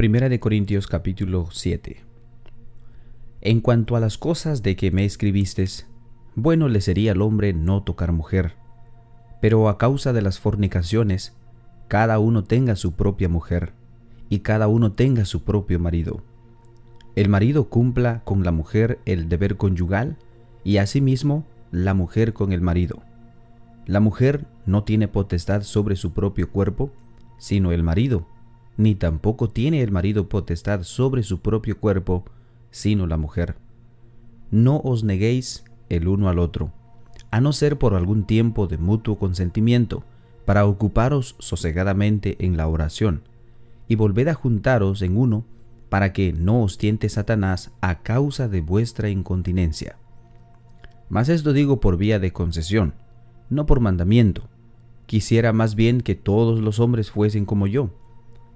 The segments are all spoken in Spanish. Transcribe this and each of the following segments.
Primera de Corintios capítulo 7 En cuanto a las cosas de que me escribistes, bueno le sería al hombre no tocar mujer, pero a causa de las fornicaciones, cada uno tenga su propia mujer, y cada uno tenga su propio marido. El marido cumpla con la mujer el deber conyugal, y asimismo la mujer con el marido. La mujer no tiene potestad sobre su propio cuerpo, sino el marido, ni tampoco tiene el marido potestad sobre su propio cuerpo, sino la mujer. No os neguéis el uno al otro, a no ser por algún tiempo de mutuo consentimiento, para ocuparos sosegadamente en la oración, y volved a juntaros en uno, para que no os tiente Satanás a causa de vuestra incontinencia. Mas esto digo por vía de concesión, no por mandamiento. Quisiera más bien que todos los hombres fuesen como yo,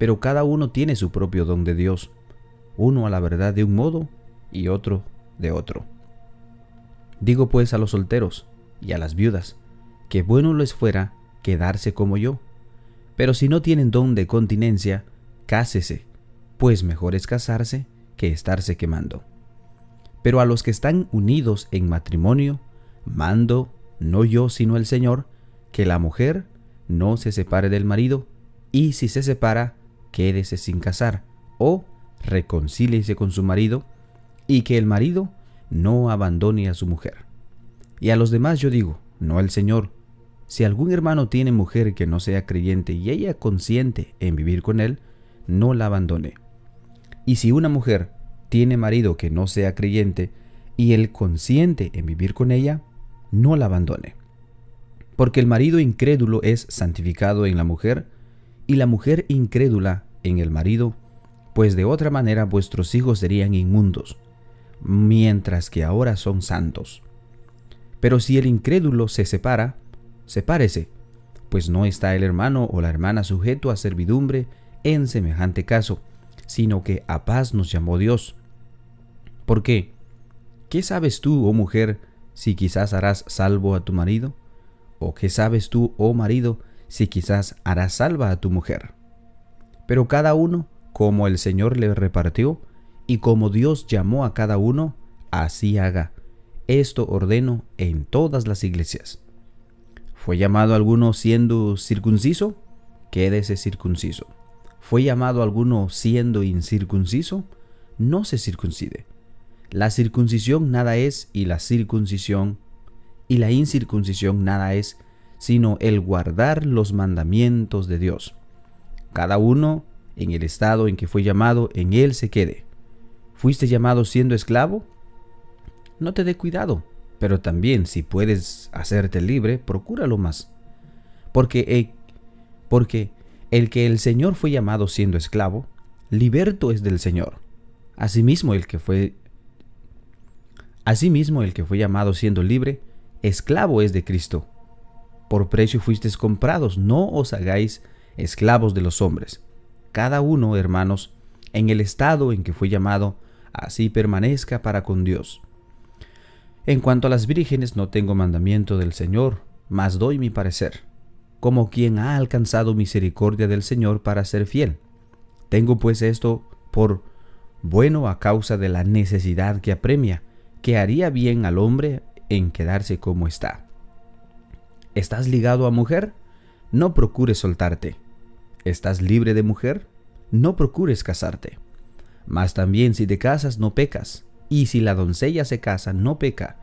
pero cada uno tiene su propio don de Dios, uno a la verdad de un modo y otro de otro. Digo pues a los solteros y a las viudas, que bueno les fuera quedarse como yo, pero si no tienen don de continencia, cásese, pues mejor es casarse que estarse quemando. Pero a los que están unidos en matrimonio, mando, no yo sino el Señor, que la mujer no se separe del marido, y si se separa, quédese sin casar, o reconcíliese con su marido, y que el marido no abandone a su mujer. Y a los demás yo digo, no el Señor, si algún hermano tiene mujer que no sea creyente y ella consiente en vivir con él, no la abandone. Y si una mujer tiene marido que no sea creyente y él consiente en vivir con ella, no la abandone. Porque el marido incrédulo es santificado en la mujer y la mujer incrédula en el marido, pues de otra manera vuestros hijos serían inmundos, mientras que ahora son santos. Pero si el incrédulo se separa, sepárese, pues no está el hermano o la hermana sujeto a servidumbre en semejante caso, sino que a paz nos llamó Dios. ¿Por qué? ¿Qué sabes tú, oh mujer, si quizás harás salvo a tu marido? ¿O qué sabes tú, oh marido, si quizás harás salva a tu mujer? Pero cada uno, como el Señor le repartió, y como Dios llamó a cada uno, así haga. Esto ordeno en todas las iglesias. ¿Fue llamado alguno siendo circunciso? Quédese circunciso. ¿Fue llamado alguno siendo incircunciso? No se circuncide. La circuncisión nada es y la circuncisión y la incircuncisión nada es, sino el guardar los mandamientos de Dios. Cada uno en el estado en que fue llamado, en él se quede. ¿Fuiste llamado siendo esclavo? no te dé cuidado, pero también si puedes hacerte libre, procúralo más. Porque, eh, porque el que el Señor fue llamado siendo esclavo, liberto es del Señor. Asimismo el que fue Asimismo el que fue llamado siendo libre, esclavo es de Cristo. Por precio fuisteis comprados, no os hagáis esclavos de los hombres. Cada uno, hermanos, en el estado en que fue llamado, así permanezca para con Dios. En cuanto a las vírgenes no tengo mandamiento del Señor, mas doy mi parecer, como quien ha alcanzado misericordia del Señor para ser fiel. Tengo pues esto por bueno a causa de la necesidad que apremia, que haría bien al hombre en quedarse como está. ¿Estás ligado a mujer? No procures soltarte. ¿Estás libre de mujer? No procures casarte. Mas también si te casas no pecas y si la doncella se casa, no peca,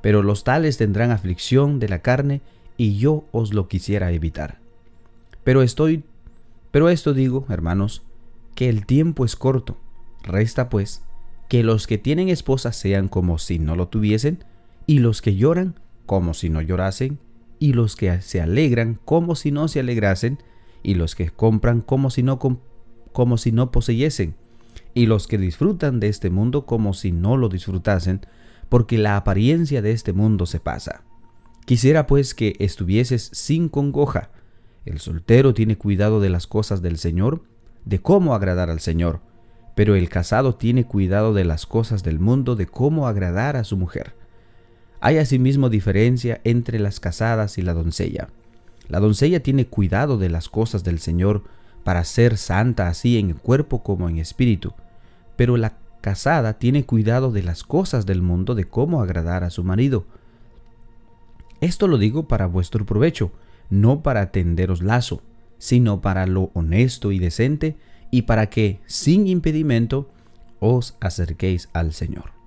pero los tales tendrán aflicción de la carne, y yo os lo quisiera evitar. Pero estoy, pero esto digo, hermanos, que el tiempo es corto. Resta pues que los que tienen esposa sean como si no lo tuviesen, y los que lloran como si no llorasen, y los que se alegran como si no se alegrasen, y los que compran como si no como si no poseyesen, y los que disfrutan de este mundo como si no lo disfrutasen, porque la apariencia de este mundo se pasa. Quisiera pues que estuvieses sin congoja. El soltero tiene cuidado de las cosas del Señor, de cómo agradar al Señor, pero el casado tiene cuidado de las cosas del mundo, de cómo agradar a su mujer. Hay asimismo diferencia entre las casadas y la doncella. La doncella tiene cuidado de las cosas del Señor, para ser santa así en cuerpo como en espíritu, pero la casada tiene cuidado de las cosas del mundo, de cómo agradar a su marido. Esto lo digo para vuestro provecho, no para tenderos lazo, sino para lo honesto y decente, y para que, sin impedimento, os acerquéis al Señor.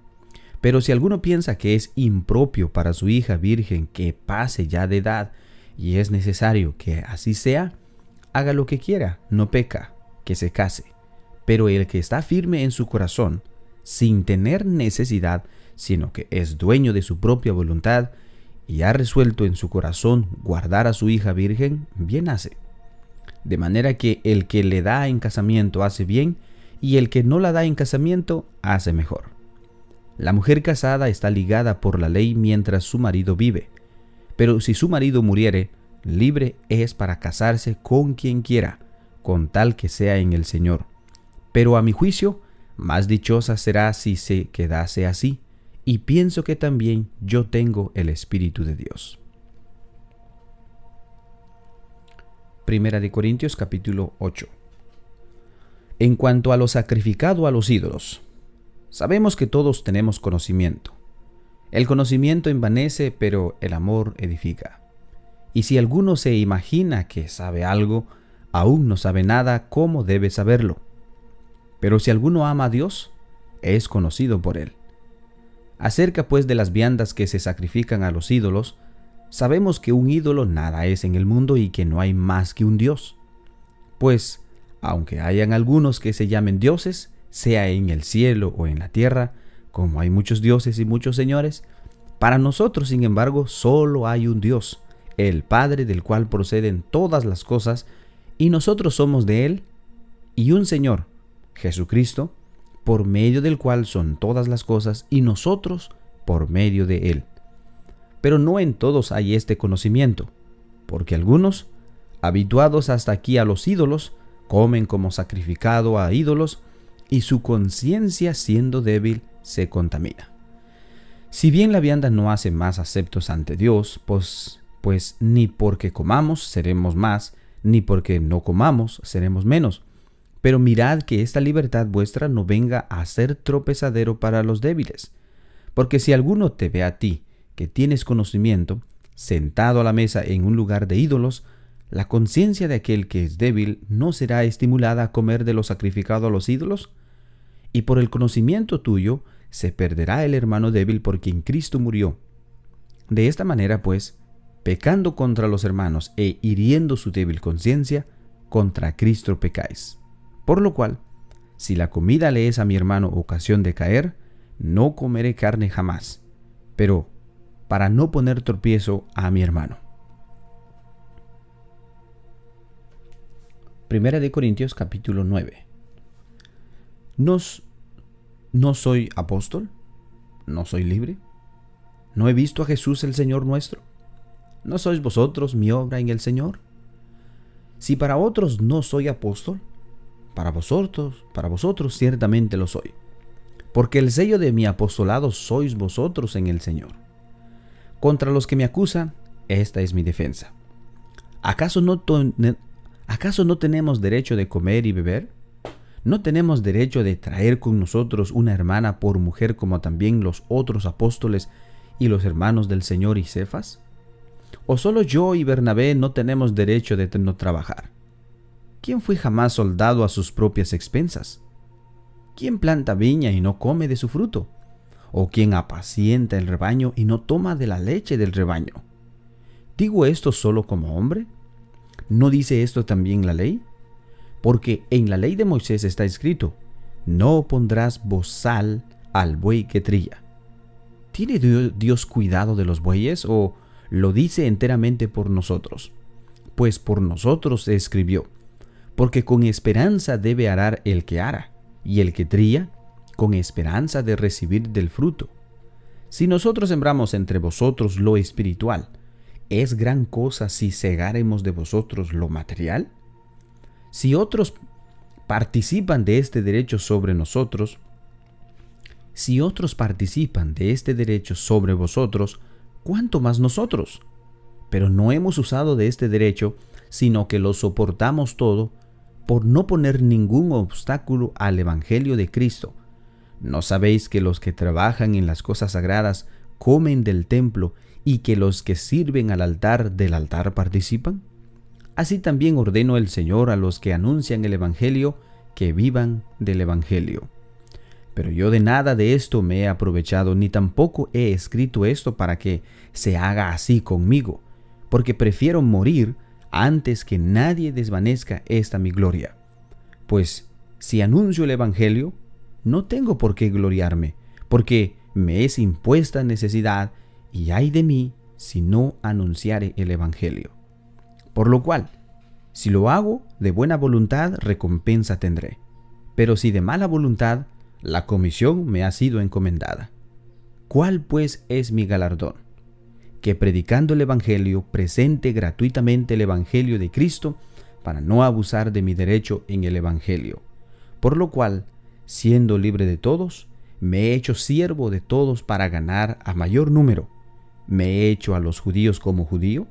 Pero si alguno piensa que es impropio para su hija virgen que pase ya de edad, y es necesario que así sea, haga lo que quiera, no peca, que se case. Pero el que está firme en su corazón, sin tener necesidad, sino que es dueño de su propia voluntad, y ha resuelto en su corazón guardar a su hija virgen, bien hace. De manera que el que le da en casamiento hace bien, y el que no la da en casamiento hace mejor. La mujer casada está ligada por la ley mientras su marido vive, pero si su marido muriere, libre es para casarse con quien quiera, con tal que sea en el Señor. Pero a mi juicio, más dichosa será si se quedase así, y pienso que también yo tengo el Espíritu de Dios. Primera de Corintios capítulo 8. En cuanto a lo sacrificado a los ídolos, sabemos que todos tenemos conocimiento. El conocimiento envanece, pero el amor edifica. Y si alguno se imagina que sabe algo, aún no sabe nada cómo debe saberlo. Pero si alguno ama a Dios, es conocido por él. Acerca pues de las viandas que se sacrifican a los ídolos, sabemos que un ídolo nada es en el mundo y que no hay más que un Dios. Pues, aunque hayan algunos que se llamen dioses, sea en el cielo o en la tierra, como hay muchos dioses y muchos señores, para nosotros, sin embargo, solo hay un Dios, el Padre del cual proceden todas las cosas, y nosotros somos de Él, y un Señor, Jesucristo, por medio del cual son todas las cosas, y nosotros por medio de Él. Pero no en todos hay este conocimiento, porque algunos, habituados hasta aquí a los ídolos, comen como sacrificado a ídolos, y su conciencia siendo débil se contamina. Si bien la vianda no hace más aceptos ante Dios, pues, pues ni porque comamos seremos más, ni porque no comamos seremos menos. Pero mirad que esta libertad vuestra no venga a ser tropezadero para los débiles. Porque si alguno te ve a ti, que tienes conocimiento, sentado a la mesa en un lugar de ídolos, la conciencia de aquel que es débil no será estimulada a comer de lo sacrificado a los ídolos, y por el conocimiento tuyo se perderá el hermano débil por quien Cristo murió. De esta manera, pues, pecando contra los hermanos e hiriendo su débil conciencia, contra Cristo pecáis. Por lo cual, si la comida le es a mi hermano ocasión de caer, no comeré carne jamás, pero para no poner tropiezo a mi hermano. Primera de Corintios capítulo 9. ¿Nos, ¿No soy apóstol? ¿No soy libre? ¿No he visto a Jesús el Señor nuestro? ¿No sois vosotros mi obra en el Señor? Si para otros no soy apóstol, para vosotros, para vosotros ciertamente lo soy, porque el sello de mi apostolado sois vosotros en el Señor. Contra los que me acusan, esta es mi defensa. ¿Acaso no, ¿Acaso no tenemos derecho de comer y beber? ¿No tenemos derecho de traer con nosotros una hermana por mujer como también los otros apóstoles y los hermanos del Señor y Cefas? ¿O solo yo y Bernabé no tenemos derecho de no trabajar? ¿Quién fue jamás soldado a sus propias expensas? ¿Quién planta viña y no come de su fruto? ¿O quién apacienta el rebaño y no toma de la leche del rebaño? ¿Digo esto solo como hombre? ¿No dice esto también la ley? Porque en la ley de Moisés está escrito, no pondrás bozal al buey que trilla. ¿Tiene Dios cuidado de los bueyes o lo dice enteramente por nosotros? Pues por nosotros se escribió, porque con esperanza debe arar el que ara, y el que trilla, con esperanza de recibir del fruto. Si nosotros sembramos entre vosotros lo espiritual, ¿es gran cosa si cegáremos de vosotros lo material? Si otros participan de este derecho sobre nosotros, si otros participan de este derecho sobre vosotros, ¿cuánto más nosotros? Pero no hemos usado de este derecho, sino que lo soportamos todo, por no poner ningún obstáculo al Evangelio de Cristo. ¿No sabéis que los que trabajan en las cosas sagradas comen del templo y que los que sirven al altar del altar participan? Así también ordeno el Señor a los que anuncian el Evangelio que vivan del Evangelio. Pero yo de nada de esto me he aprovechado, ni tampoco he escrito esto para que se haga así conmigo, porque prefiero morir antes que nadie desvanezca esta mi gloria. Pues si anuncio el Evangelio, no tengo por qué gloriarme, porque me es impuesta necesidad y hay de mí si no anunciare el Evangelio. Por lo cual, si lo hago de buena voluntad, recompensa tendré. Pero si de mala voluntad, la comisión me ha sido encomendada. ¿Cuál pues es mi galardón? Que predicando el Evangelio presente gratuitamente el Evangelio de Cristo para no abusar de mi derecho en el Evangelio. Por lo cual, siendo libre de todos, me he hecho siervo de todos para ganar a mayor número. Me he hecho a los judíos como judío,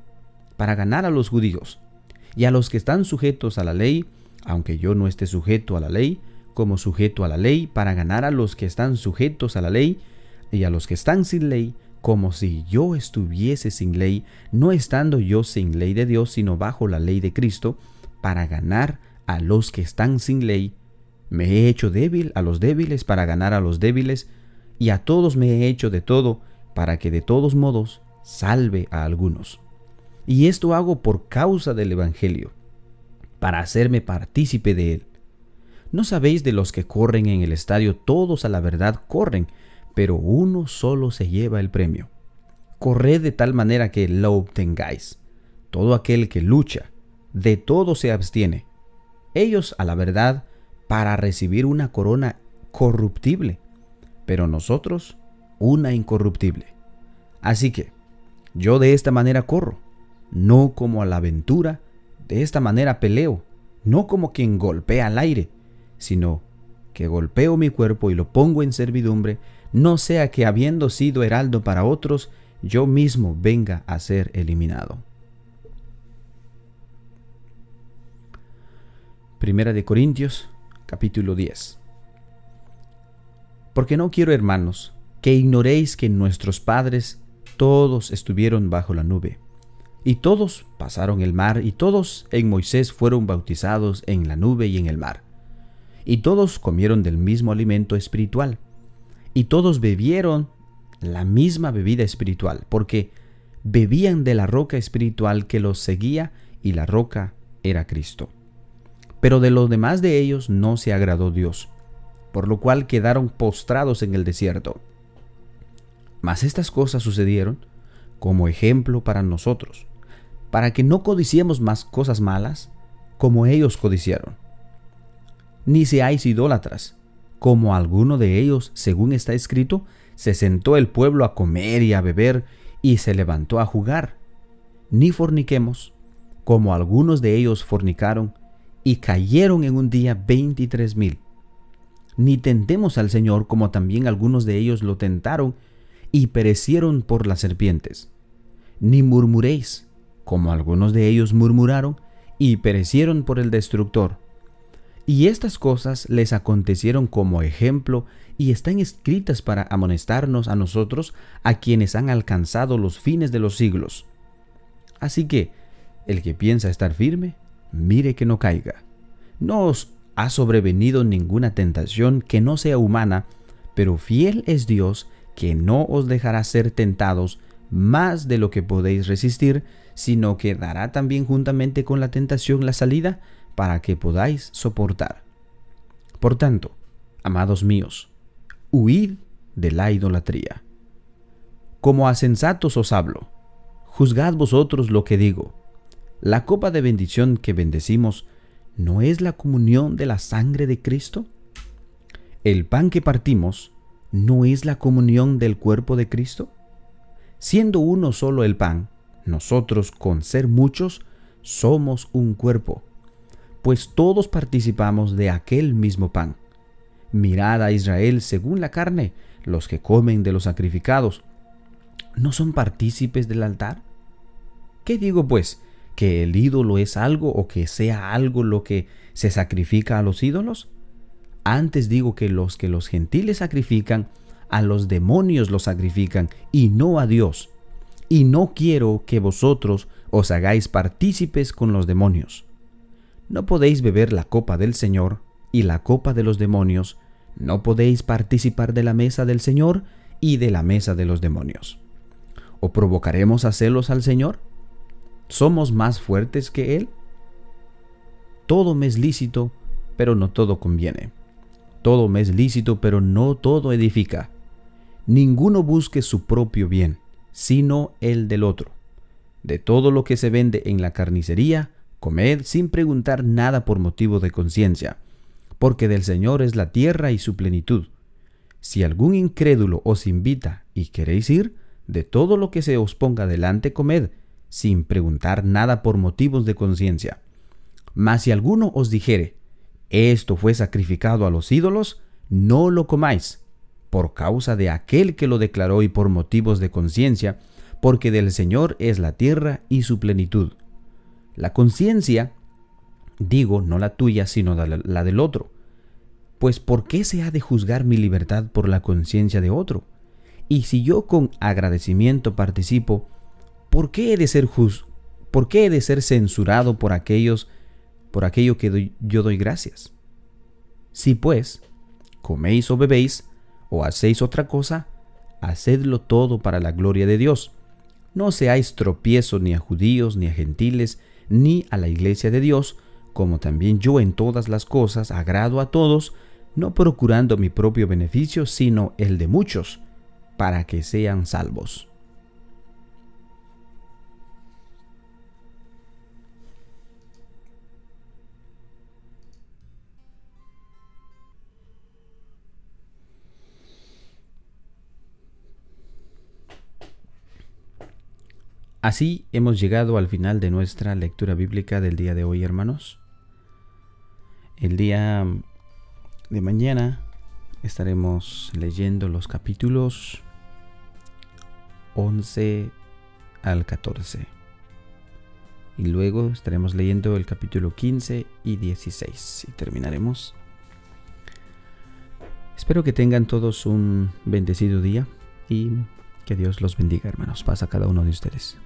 para ganar a los judíos, y a los que están sujetos a la ley, aunque yo no esté sujeto a la ley, como sujeto a la ley, para ganar a los que están sujetos a la ley, y a los que están sin ley, como si yo estuviese sin ley, no estando yo sin ley de Dios, sino bajo la ley de Cristo, para ganar a los que están sin ley, me he hecho débil a los débiles para ganar a los débiles, y a todos me he hecho de todo, para que de todos modos salve a algunos. Y esto hago por causa del Evangelio, para hacerme partícipe de él. ¿No sabéis de los que corren en el estadio, todos a la verdad corren, pero uno solo se lleva el premio? Corred de tal manera que lo obtengáis. Todo aquel que lucha, de todo se abstiene. Ellos a la verdad para recibir una corona corruptible, pero nosotros una incorruptible. Así que yo de esta manera corro, no como a la aventura, de esta manera peleo, no como quien golpea al aire, sino que golpeo mi cuerpo y lo pongo en servidumbre, no sea que habiendo sido heraldo para otros, yo mismo venga a ser eliminado. Primera de Corintios capítulo 10. Porque no quiero, hermanos, que ignoréis que nuestros padres todos estuvieron bajo la nube, y todos pasaron el mar, y todos en Moisés fueron bautizados en la nube y en el mar, y todos comieron del mismo alimento espiritual, y todos bebieron la misma bebida espiritual, porque bebían de la roca espiritual que los seguía, y la roca era Cristo. Pero de los demás de ellos no se agradó Dios, por lo cual quedaron postrados en el desierto. Mas estas cosas sucedieron como ejemplo para nosotros, para que no codiciemos más cosas malas como ellos codiciaron. Ni seáis idólatras, como alguno de ellos, según está escrito, se sentó el pueblo a comer y a beber y se levantó a jugar. Ni forniquemos, como algunos de ellos fornicaron y cayeron en un día veintitrés mil. Ni tentemos al Señor como también algunos de ellos lo tentaron y perecieron por las serpientes. Ni murmuréis como algunos de ellos murmuraron y perecieron por el destructor. Y estas cosas les acontecieron como ejemplo y están escritas para amonestarnos a nosotros, a quienes han alcanzado los fines de los siglos. Así que, el que piensa estar firme, mire que no caiga. No os ha sobrevenido ninguna tentación que no sea humana, pero fiel es Dios que no os dejará ser tentados más de lo que podéis resistir, sino que dará también juntamente con la tentación la salida para que podáis soportar. Por tanto, amados míos, huid de la idolatría. Como a sensatos os hablo, juzgad vosotros lo que digo la copa de bendición que bendecimos no es la comunión de la sangre de Cristo? ¿El pan que partimos no es la comunión del cuerpo de Cristo? Siendo uno solo el pan, nosotros con ser muchos somos un cuerpo, pues todos participamos de aquel mismo pan. Mirad a Israel según la carne, los que comen de los sacrificados, ¿no son partícipes del altar? ¿Qué digo pues? que el ídolo es algo o que sea algo lo que se sacrifica a los ídolos? Antes digo que los que los gentiles sacrifican, a los demonios los sacrifican y no a Dios. Y no quiero que vosotros os hagáis partícipes con los demonios. No podéis beber la copa del Señor y la copa de los demonios, no podéis participar de la mesa del Señor y de la mesa de los demonios. ¿O provocaremos a celos al Señor? ¿Somos más fuertes que Él? Todo me es lícito, pero no todo conviene. Todo me es lícito, pero no todo edifica. Ninguno busque su propio bien, sino el del otro. De todo lo que se vende en la carnicería, comed sin preguntar nada por motivo de conciencia, porque del Señor es la tierra y su plenitud. Si algún incrédulo os invita y queréis ir, de todo lo que se os ponga delante comed, sin preguntar nada por motivos de conciencia. Mas si alguno os dijere, esto fue sacrificado a los ídolos, no lo comáis, por causa de aquel que lo declaró y por motivos de conciencia, porque del Señor es la tierra y su plenitud. La conciencia, digo, no la tuya, sino la del otro. Pues ¿por qué se ha de juzgar mi libertad por la conciencia de otro? Y si yo con agradecimiento participo, ¿por qué he de ser juz ¿Por qué he de ser censurado por aquellos por aquello que yo doy gracias? Si pues coméis o bebéis o hacéis otra cosa, hacedlo todo para la gloria de Dios. No seáis tropiezo ni a judíos, ni a gentiles, ni a la iglesia de Dios, como también yo en todas las cosas agrado a todos, no procurando mi propio beneficio, sino el de muchos, para que sean salvos. Así hemos llegado al final de nuestra lectura bíblica del día de hoy, hermanos. El día de mañana estaremos leyendo los capítulos 11 al 14. Y luego estaremos leyendo el capítulo 15 y 16 y terminaremos. Espero que tengan todos un bendecido día y que Dios los bendiga, hermanos. Paz a cada uno de ustedes.